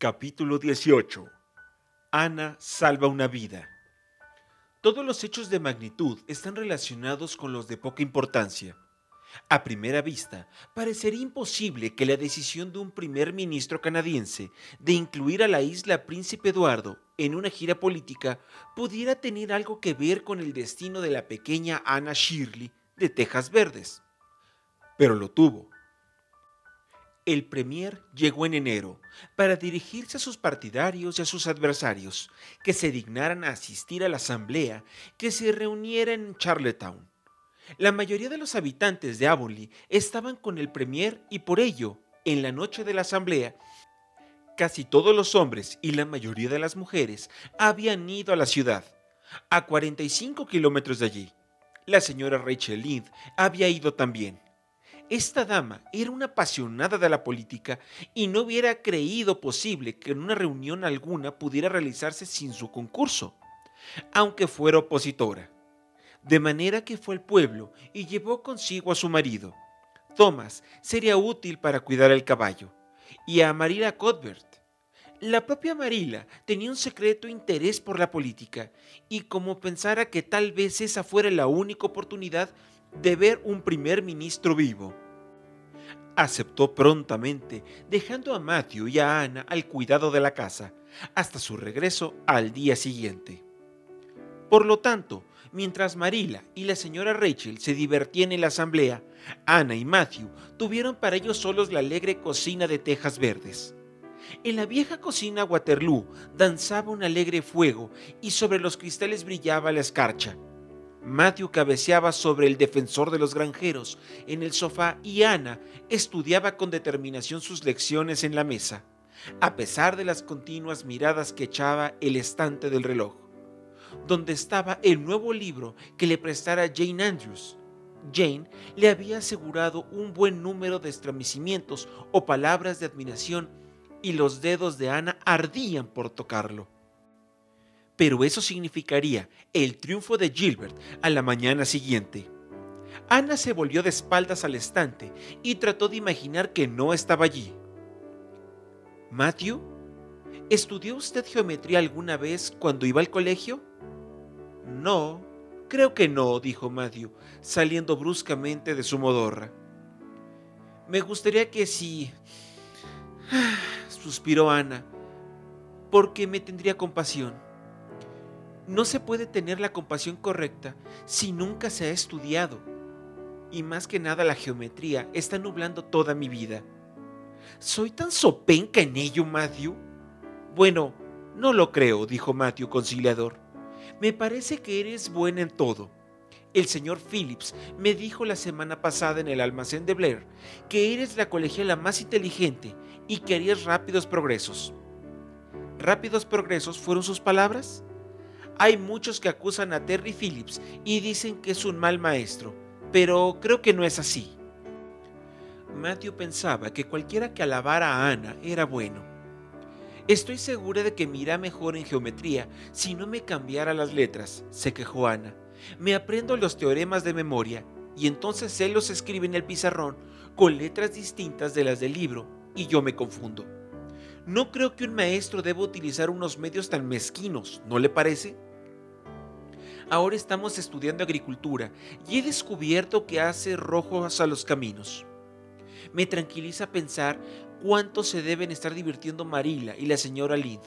Capítulo 18. Ana salva una vida. Todos los hechos de magnitud están relacionados con los de poca importancia. A primera vista, parecería imposible que la decisión de un primer ministro canadiense de incluir a la isla Príncipe Eduardo en una gira política pudiera tener algo que ver con el destino de la pequeña Anna Shirley de Tejas Verdes. Pero lo tuvo el Premier llegó en enero para dirigirse a sus partidarios y a sus adversarios que se dignaran a asistir a la asamblea que se reuniera en Charlottetown. La mayoría de los habitantes de Avonlea estaban con el Premier y por ello, en la noche de la asamblea, casi todos los hombres y la mayoría de las mujeres habían ido a la ciudad, a 45 kilómetros de allí. La señora Rachel Lind había ido también. Esta dama era una apasionada de la política y no hubiera creído posible que en una reunión alguna pudiera realizarse sin su concurso, aunque fuera opositora. De manera que fue al pueblo y llevó consigo a su marido. Thomas sería útil para cuidar el caballo, y a Marila Cuthbert. La propia Marila tenía un secreto interés por la política, y como pensara que tal vez esa fuera la única oportunidad de ver un primer ministro vivo. Aceptó prontamente, dejando a Matthew y a Ana al cuidado de la casa, hasta su regreso al día siguiente. Por lo tanto, mientras Marila y la señora Rachel se divertían en la asamblea, Ana y Matthew tuvieron para ellos solos la alegre cocina de tejas verdes. En la vieja cocina Waterloo danzaba un alegre fuego y sobre los cristales brillaba la escarcha. Matthew cabeceaba sobre el defensor de los granjeros en el sofá y Ana estudiaba con determinación sus lecciones en la mesa, a pesar de las continuas miradas que echaba el estante del reloj, donde estaba el nuevo libro que le prestara Jane Andrews. Jane le había asegurado un buen número de estremecimientos o palabras de admiración y los dedos de Ana ardían por tocarlo pero eso significaría el triunfo de Gilbert a la mañana siguiente. Ana se volvió de espaldas al estante y trató de imaginar que no estaba allí. Matthew, ¿estudió usted geometría alguna vez cuando iba al colegio? No, creo que no, dijo Matthew, saliendo bruscamente de su modorra. Me gustaría que sí, suspiró Ana, porque me tendría compasión. No se puede tener la compasión correcta si nunca se ha estudiado. Y más que nada la geometría está nublando toda mi vida. ¿Soy tan sopenca en ello, Matthew? Bueno, no lo creo, dijo Matthew conciliador. Me parece que eres buena en todo. El señor Phillips me dijo la semana pasada en el almacén de Blair que eres la colegiala más inteligente y que harías rápidos progresos. ¿Rápidos progresos fueron sus palabras? Hay muchos que acusan a Terry Phillips y dicen que es un mal maestro, pero creo que no es así. Matthew pensaba que cualquiera que alabara a Ana era bueno. Estoy segura de que me irá mejor en geometría si no me cambiara las letras, se quejó Ana. Me aprendo los teoremas de memoria y entonces él los escribe en el pizarrón con letras distintas de las del libro y yo me confundo. No creo que un maestro deba utilizar unos medios tan mezquinos, ¿no le parece? Ahora estamos estudiando agricultura y he descubierto que hace rojos a los caminos. Me tranquiliza pensar cuánto se deben estar divirtiendo Marila y la señora Lind.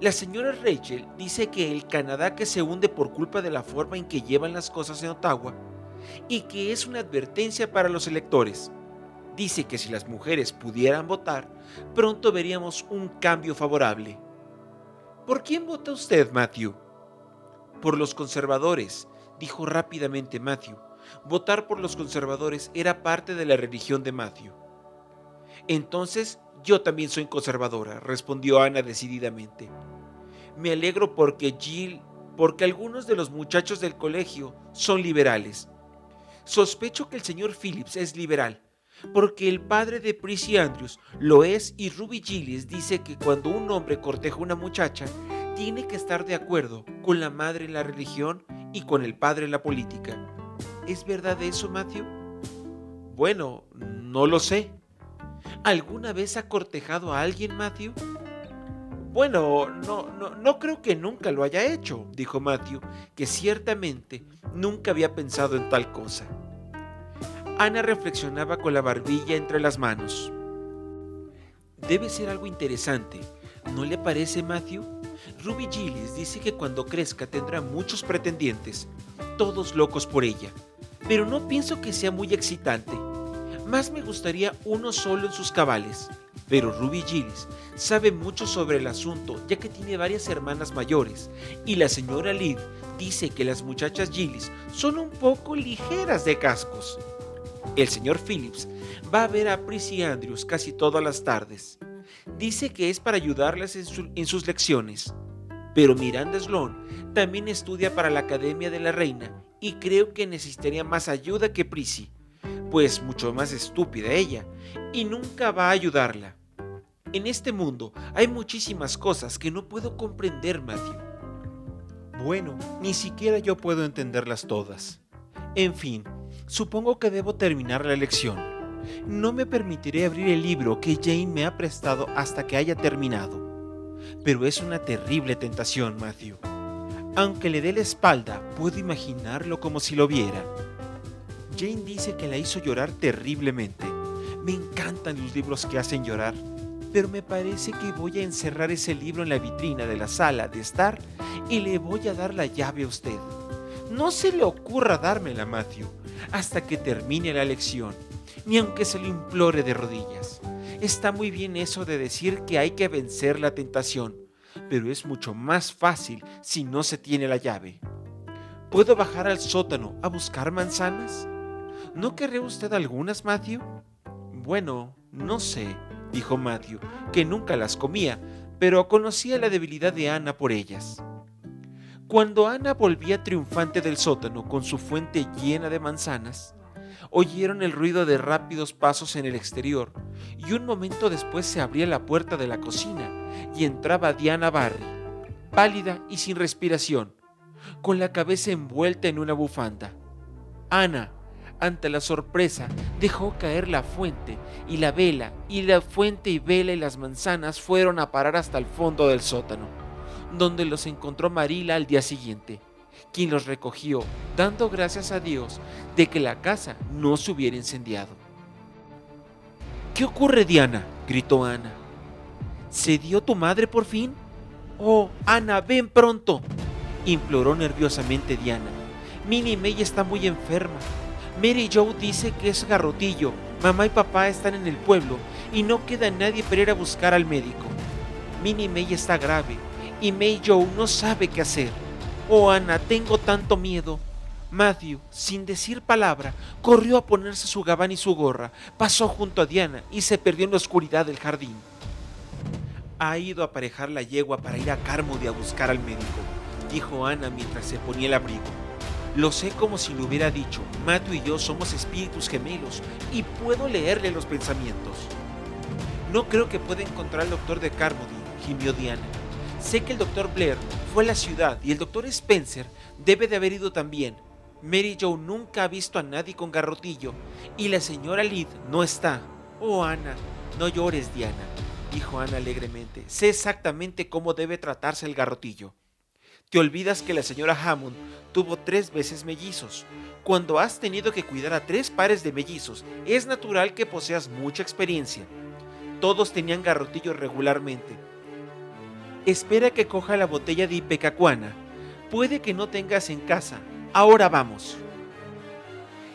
La señora Rachel dice que el Canadá que se hunde por culpa de la forma en que llevan las cosas en Ottawa y que es una advertencia para los electores. Dice que si las mujeres pudieran votar, pronto veríamos un cambio favorable. ¿Por quién vota usted, Matthew? Por los conservadores, dijo rápidamente Matthew. Votar por los conservadores era parte de la religión de Matthew. Entonces, yo también soy conservadora, respondió Ana decididamente. Me alegro porque Jill, porque algunos de los muchachos del colegio son liberales. Sospecho que el señor Phillips es liberal, porque el padre de Prissy Andrews lo es y Ruby Gillis dice que cuando un hombre corteja a una muchacha, tiene que estar de acuerdo con la madre en la religión y con el padre en la política. ¿Es verdad eso, Matthew? Bueno, no lo sé. ¿Alguna vez ha cortejado a alguien, Matthew? Bueno, no, no, no creo que nunca lo haya hecho, dijo Matthew, que ciertamente nunca había pensado en tal cosa. Ana reflexionaba con la barbilla entre las manos. Debe ser algo interesante, ¿no le parece, Matthew? Ruby Gillis dice que cuando crezca tendrá muchos pretendientes, todos locos por ella, pero no pienso que sea muy excitante. Más me gustaría uno solo en sus cabales. Pero Ruby Gillis sabe mucho sobre el asunto ya que tiene varias hermanas mayores y la señora Lid dice que las muchachas Gillis son un poco ligeras de cascos. El señor Phillips va a ver a Prissy Andrews casi todas las tardes. Dice que es para ayudarlas en, sus lecciones. Pero Miranda Sloan también estudia para la Academia de la Reina y creo que necesitaría más ayuda que Prissy pues mucho más estúpida ella, y nunca va a ayudarla. En este mundo hay muchísimas cosas que no puedo comprender, Matthew. Bueno, ni siquiera yo puedo entenderlas todas. En fin, supongo que debo terminar la lección. No me permitiré abrir el libro que Jane me ha prestado hasta que haya terminado. Pero es una terrible tentación, Matthew. Aunque le dé la espalda, puedo imaginarlo como si lo viera. Jane dice que la hizo llorar terriblemente. Me encantan los libros que hacen llorar, pero me parece que voy a encerrar ese libro en la vitrina de la sala de estar y le voy a dar la llave a usted. No se le ocurra dármela, Matthew, hasta que termine la lección, ni aunque se lo implore de rodillas. Está muy bien eso de decir que hay que vencer la tentación, pero es mucho más fácil si no se tiene la llave. ¿Puedo bajar al sótano a buscar manzanas? ¿No querría usted algunas, Matthew? Bueno, no sé, dijo Matthew, que nunca las comía, pero conocía la debilidad de Ana por ellas. Cuando Ana volvía triunfante del sótano con su fuente llena de manzanas, oyeron el ruido de rápidos pasos en el exterior y un momento después se abría la puerta de la cocina y entraba Diana Barry, pálida y sin respiración, con la cabeza envuelta en una bufanda. Ana, ante la sorpresa, dejó caer la fuente y la vela, y la fuente y vela y las manzanas fueron a parar hasta el fondo del sótano, donde los encontró Marila al día siguiente, quien los recogió, dando gracias a Dios de que la casa no se hubiera incendiado. ¿Qué ocurre, Diana? gritó Ana. ¿Se dio tu madre por fin? Oh, Ana, ven pronto, imploró nerviosamente Diana. Minnie May está muy enferma Mary Joe dice que es garrotillo. Mamá y papá están en el pueblo y no queda nadie para ir a buscar al médico. Minnie May está grave y May Joe no sabe qué hacer. Oh, Ana, tengo tanto miedo. Matthew, sin decir palabra, corrió a ponerse su gabán y su gorra, pasó junto a Diana y se perdió en la oscuridad del jardín. Ha ido a aparejar la yegua para ir a Carmody a buscar al médico, dijo Ana mientras se ponía el abrigo. Lo sé como si lo hubiera dicho. Matthew y yo somos espíritus gemelos y puedo leerle los pensamientos. No creo que pueda encontrar al doctor de Carmody, gimió Diana. Sé que el doctor Blair fue a la ciudad y el doctor Spencer debe de haber ido también. Mary Joe nunca ha visto a nadie con garrotillo y la señora Lid no está. Oh, Ana, no llores, Diana, dijo Ana alegremente. Sé exactamente cómo debe tratarse el garrotillo. Te olvidas que la señora Hammond tuvo tres veces mellizos. Cuando has tenido que cuidar a tres pares de mellizos, es natural que poseas mucha experiencia. Todos tenían garrotillo regularmente. Espera que coja la botella de Ipecacuana. Puede que no tengas en casa. Ahora vamos.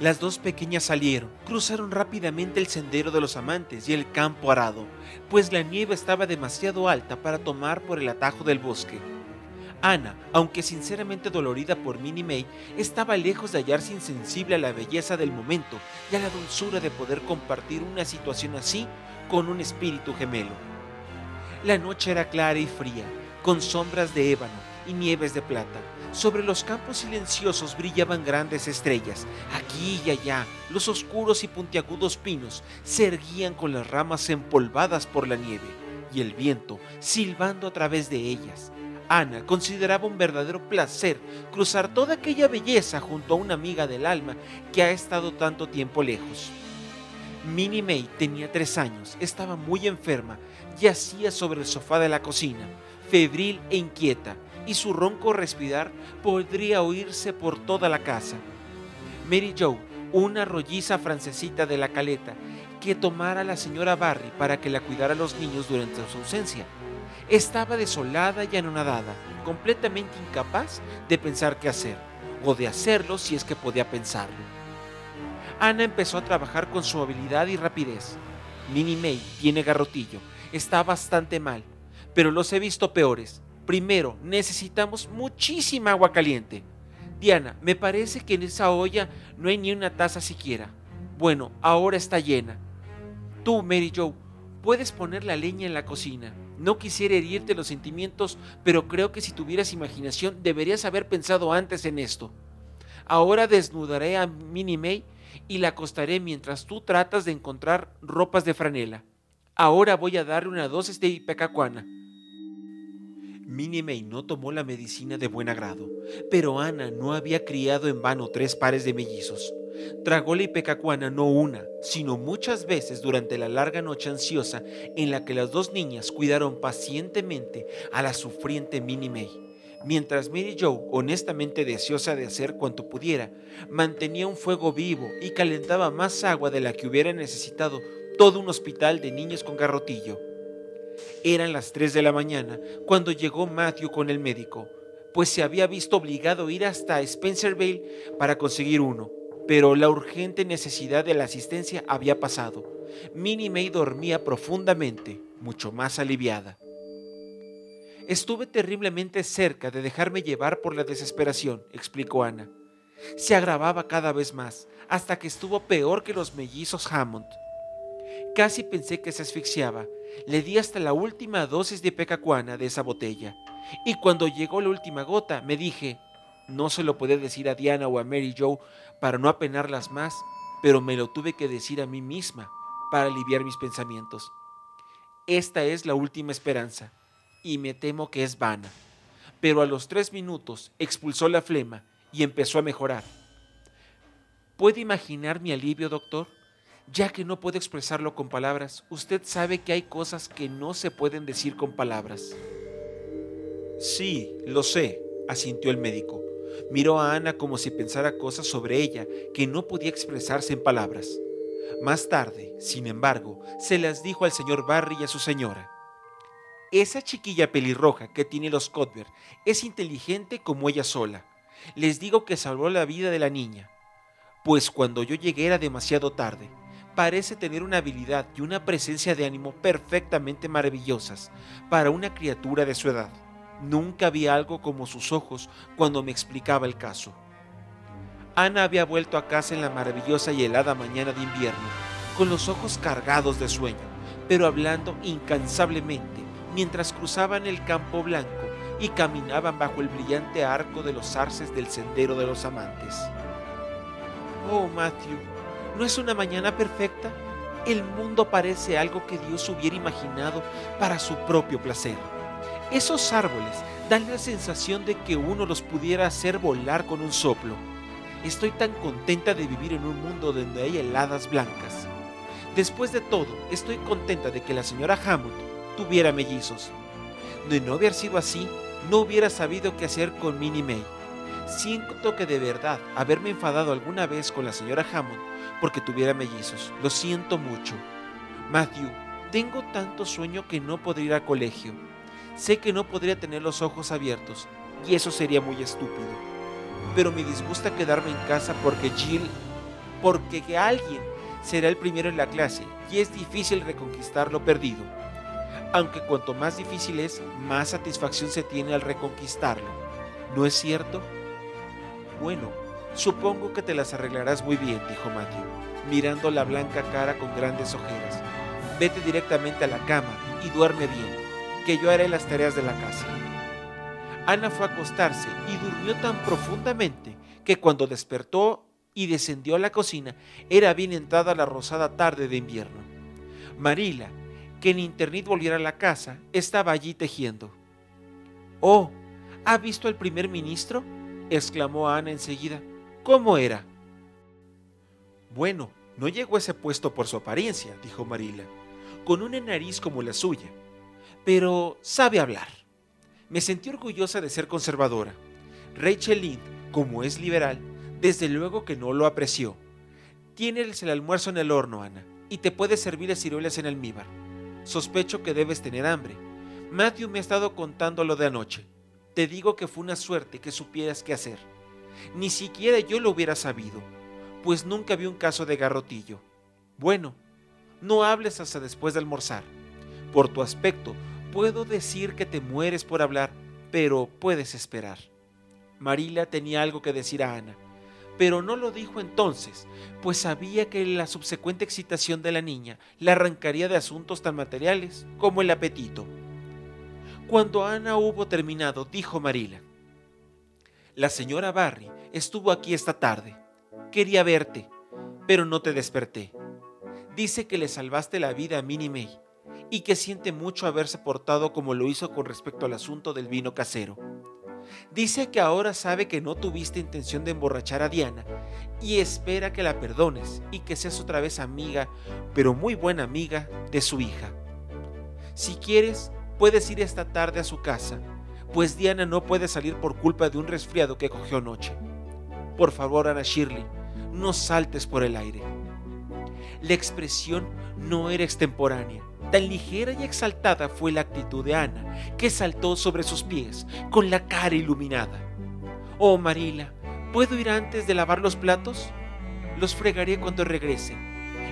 Las dos pequeñas salieron, cruzaron rápidamente el sendero de los amantes y el campo arado, pues la nieve estaba demasiado alta para tomar por el atajo del bosque. Ana, aunque sinceramente dolorida por Minnie May, estaba lejos de hallarse insensible a la belleza del momento y a la dulzura de poder compartir una situación así con un espíritu gemelo. La noche era clara y fría, con sombras de ébano y nieves de plata. Sobre los campos silenciosos brillaban grandes estrellas. Aquí y allá, los oscuros y puntiagudos pinos se erguían con las ramas empolvadas por la nieve y el viento silbando a través de ellas Ana consideraba un verdadero placer cruzar toda aquella belleza junto a una amiga del alma que ha estado tanto tiempo lejos. Minnie May tenía tres años, estaba muy enferma, yacía sobre el sofá de la cocina, febril e inquieta, y su ronco respirar podría oírse por toda la casa. Mary Joe, una rolliza francesita de la caleta, que tomara a la señora Barry para que la cuidara a los niños durante su ausencia. Estaba desolada y anonadada, completamente incapaz de pensar qué hacer, o de hacerlo si es que podía pensarlo. Ana empezó a trabajar con su habilidad y rapidez. Minnie May tiene garrotillo, está bastante mal, pero los he visto peores. Primero, necesitamos muchísima agua caliente. Diana, me parece que en esa olla no hay ni una taza siquiera. Bueno, ahora está llena. Tú, Mary Joe, puedes poner la leña en la cocina. No quisiera herirte los sentimientos, pero creo que si tuvieras imaginación deberías haber pensado antes en esto. Ahora desnudaré a Minnie May y la acostaré mientras tú tratas de encontrar ropas de franela. Ahora voy a darle una dosis de ipecacuana. Minnie May no tomó la medicina de buen agrado, pero Ana no había criado en vano tres pares de mellizos. Tragó la ipecacuana no una, sino muchas veces durante la larga noche ansiosa en la que las dos niñas cuidaron pacientemente a la sufriente Minnie May. Mientras Mary Joe, honestamente deseosa de hacer cuanto pudiera, mantenía un fuego vivo y calentaba más agua de la que hubiera necesitado todo un hospital de niños con garrotillo. Eran las 3 de la mañana cuando llegó Matthew con el médico, pues se había visto obligado a ir hasta Spencerville para conseguir uno, pero la urgente necesidad de la asistencia había pasado. Minnie May dormía profundamente, mucho más aliviada. Estuve terriblemente cerca de dejarme llevar por la desesperación, explicó Ana. Se agravaba cada vez más, hasta que estuvo peor que los mellizos Hammond. Casi pensé que se asfixiaba. Le di hasta la última dosis de pecacuana de esa botella. Y cuando llegó la última gota, me dije, no se lo puede decir a Diana o a Mary Joe para no apenarlas más, pero me lo tuve que decir a mí misma para aliviar mis pensamientos. Esta es la última esperanza y me temo que es vana. Pero a los tres minutos expulsó la flema y empezó a mejorar. ¿Puede imaginar mi alivio, doctor? Ya que no puedo expresarlo con palabras, usted sabe que hay cosas que no se pueden decir con palabras. Sí, lo sé, asintió el médico. Miró a Ana como si pensara cosas sobre ella que no podía expresarse en palabras. Más tarde, sin embargo, se las dijo al señor Barry y a su señora. Esa chiquilla pelirroja que tiene los Cuthbert es inteligente como ella sola. Les digo que salvó la vida de la niña. Pues cuando yo llegué era demasiado tarde. Parece tener una habilidad y una presencia de ánimo perfectamente maravillosas para una criatura de su edad. Nunca vi algo como sus ojos cuando me explicaba el caso. Ana había vuelto a casa en la maravillosa y helada mañana de invierno, con los ojos cargados de sueño, pero hablando incansablemente mientras cruzaban el campo blanco y caminaban bajo el brillante arco de los arces del sendero de los amantes. Oh, Matthew, ¿no es una mañana perfecta? El mundo parece algo que Dios hubiera imaginado para su propio placer. Esos árboles dan la sensación de que uno los pudiera hacer volar con un soplo. Estoy tan contenta de vivir en un mundo donde hay heladas blancas. Después de todo, estoy contenta de que la señora Hammond tuviera mellizos. De no haber sido así, no hubiera sabido qué hacer con Minnie May. Siento que de verdad haberme enfadado alguna vez con la señora Hammond porque tuviera mellizos. Lo siento mucho. Matthew, tengo tanto sueño que no podría ir al colegio. Sé que no podría tener los ojos abiertos y eso sería muy estúpido. Pero me disgusta quedarme en casa porque Jill, porque alguien será el primero en la clase y es difícil reconquistar lo perdido aunque cuanto más difícil es, más satisfacción se tiene al reconquistarlo. ¿No es cierto? Bueno, supongo que te las arreglarás muy bien, dijo Matthew, mirando la blanca cara con grandes ojeras. Vete directamente a la cama y duerme bien, que yo haré las tareas de la casa. Ana fue a acostarse y durmió tan profundamente que cuando despertó y descendió a la cocina era bien entrada la rosada tarde de invierno. Marila, que en internet volviera a la casa, estaba allí tejiendo. Oh, ¿ha visto al primer ministro? exclamó Ana enseguida. ¿Cómo era? Bueno, No llegó a ese puesto por su apariencia, dijo Marila, con una nariz como la suya, pero sabe hablar. Me sentí orgullosa de ser conservadora. Rachel Lind, como es liberal, desde luego que no lo apreció. Tienes el almuerzo en el horno, Ana, y te puedes servir las ciruelas en almíbar. Sospecho que debes tener hambre. Matthew me ha estado contando lo de anoche. Te digo que fue una suerte que supieras qué hacer. Ni siquiera yo lo hubiera sabido, pues nunca vi un caso de garrotillo. Bueno, no hables hasta después de almorzar. Por tu aspecto, puedo decir que te mueres por hablar, pero puedes esperar. Marila tenía algo que decir a Ana, pero no lo dijo entonces, pues sabía que la subsecuente excitación de la niña la arrancaría de asuntos tan materiales como el apetito. Cuando Ana hubo terminado, dijo Marila, La señora Barry estuvo aquí esta tarde. Quería verte, pero no te desperté. Dice que le salvaste la vida a Minnie May y que siente mucho haberse portado como lo hizo con respecto al asunto del vino casero. Dice que ahora sabe que no tuviste intención de emborrachar a Diana y espera que la perdones y que seas otra vez amiga, pero muy buena amiga, de su hija. Si quieres, puedes ir esta tarde a su casa, pues Diana no puede salir por culpa de un resfriado que cogió anoche. Por favor, Ana Shirley, no saltes por el aire. La expresión no era extemporánea Tan ligera y exaltada fue la actitud de Ana, que saltó sobre sus pies, con la cara iluminada. Oh, Marila, ¿puedo ir antes de lavar los platos? Los fregaré cuando regrese.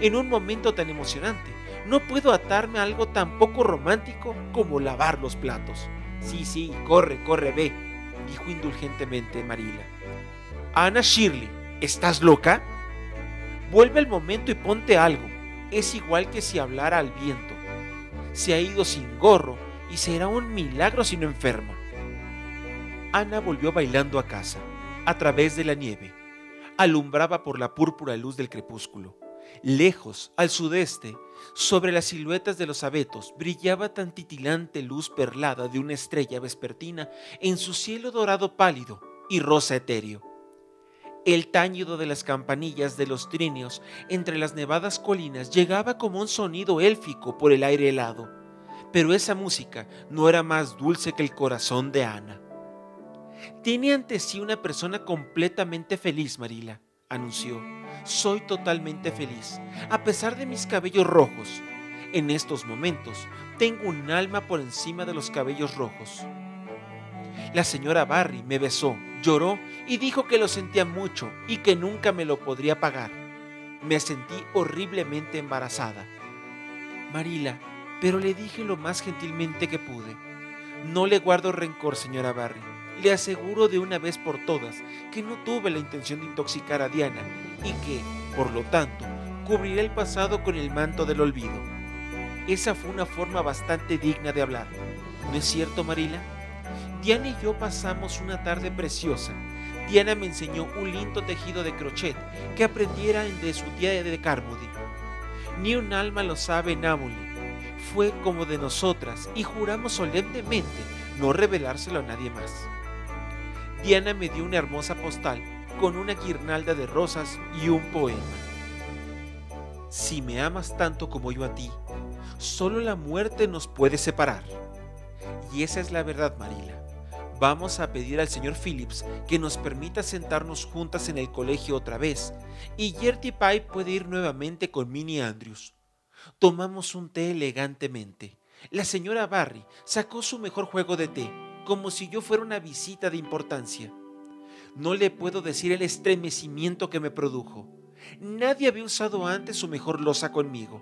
En un momento tan emocionante, no puedo atarme a algo tan poco romántico como lavar los platos. Sí, sí, corre, corre, ve, dijo indulgentemente Marila. Ana Shirley, ¿estás loca? Vuelve el momento y ponte algo. Es igual que si hablara al viento se ha ido sin gorro y será un milagro si no enferma. Ana volvió bailando a casa, a través de la nieve. Alumbraba por la púrpura luz del crepúsculo. Lejos, al sudeste, sobre las siluetas de los abetos, brillaba tan titilante luz perlada de una estrella vespertina en su cielo dorado pálido y rosa etéreo. El tañido de las campanillas de los trinios entre las nevadas colinas llegaba como un sonido élfico por el aire helado, pero esa música no era más dulce que el corazón de Ana. Tiene ante sí una persona completamente feliz, Marila, anunció. Soy totalmente feliz, a pesar de mis cabellos rojos. En estos momentos tengo un alma por encima de los cabellos rojos. La señora Barry me besó, lloró y dijo que lo sentía mucho y que nunca me lo podría pagar. Me sentí horriblemente embarazada. Marila, pero le dije lo más gentilmente que pude. No le guardo rencor, señora Barry. Le aseguro de una vez por todas que no tuve la intención de intoxicar a Diana y que, por lo tanto, cubriré el pasado con el manto del olvido. Esa fue una forma bastante digna de hablar. ¿No es cierto, Marila? Diana y yo pasamos una tarde preciosa. Diana me enseñó un lindo tejido de crochet que aprendiera de su tía de Carmody. Ni un alma lo sabe en Fue como de nosotras y juramos solemnemente no revelárselo a nadie más. Diana me dio una hermosa postal con una guirnalda de rosas y un poema. Si me amas tanto como yo a ti, solo la muerte nos puede separar. Y esa es la verdad, Marila. Vamos a pedir al señor Phillips que nos permita sentarnos juntas en el colegio otra vez, y Gertie Pye puede ir nuevamente con Minnie Andrews. Tomamos un té elegantemente. La señora Barry sacó su mejor juego de té, como si yo fuera una visita de importancia. No le puedo decir el estremecimiento que me produjo. Nadie había usado antes su mejor losa conmigo.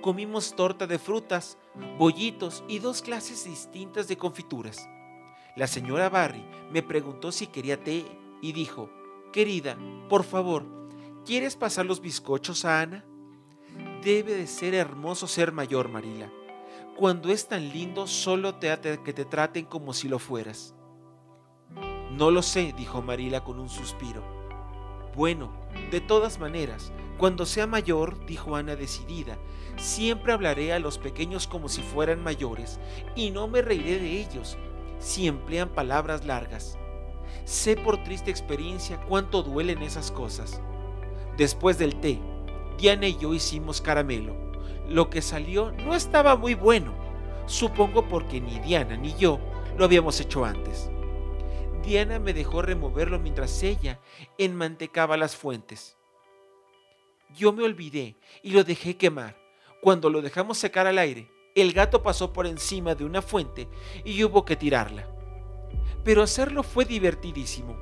Comimos torta de frutas, bollitos y dos clases distintas de confituras. La señora Barry me preguntó si quería té y dijo, querida, por favor, ¿quieres pasar los bizcochos a Ana? Debe de ser hermoso ser mayor, Marila. Cuando es tan lindo, solo te que te traten como si lo fueras. No lo sé, dijo Marila con un suspiro. Bueno, de todas maneras, cuando sea mayor, dijo Ana decidida, siempre hablaré a los pequeños como si fueran mayores y no me reiré de ellos, si emplean palabras largas. Sé por triste experiencia cuánto duelen esas cosas. Después del té, Diana y yo hicimos caramelo. Lo que salió no estaba muy bueno, supongo porque ni Diana ni yo lo habíamos hecho antes. Diana me dejó removerlo mientras ella enmantecaba las fuentes. Yo me olvidé y lo dejé quemar. Cuando lo dejamos secar al aire, el gato pasó por encima de una fuente y hubo que tirarla. Pero hacerlo fue divertidísimo.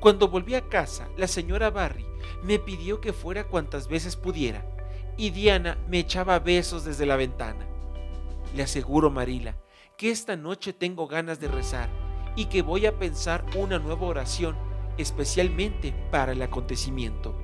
Cuando volví a casa, la señora Barry me pidió que fuera cuantas veces pudiera y Diana me echaba besos desde la ventana. Le aseguro, Marila, que esta noche tengo ganas de rezar y que voy a pensar una nueva oración especialmente para el acontecimiento.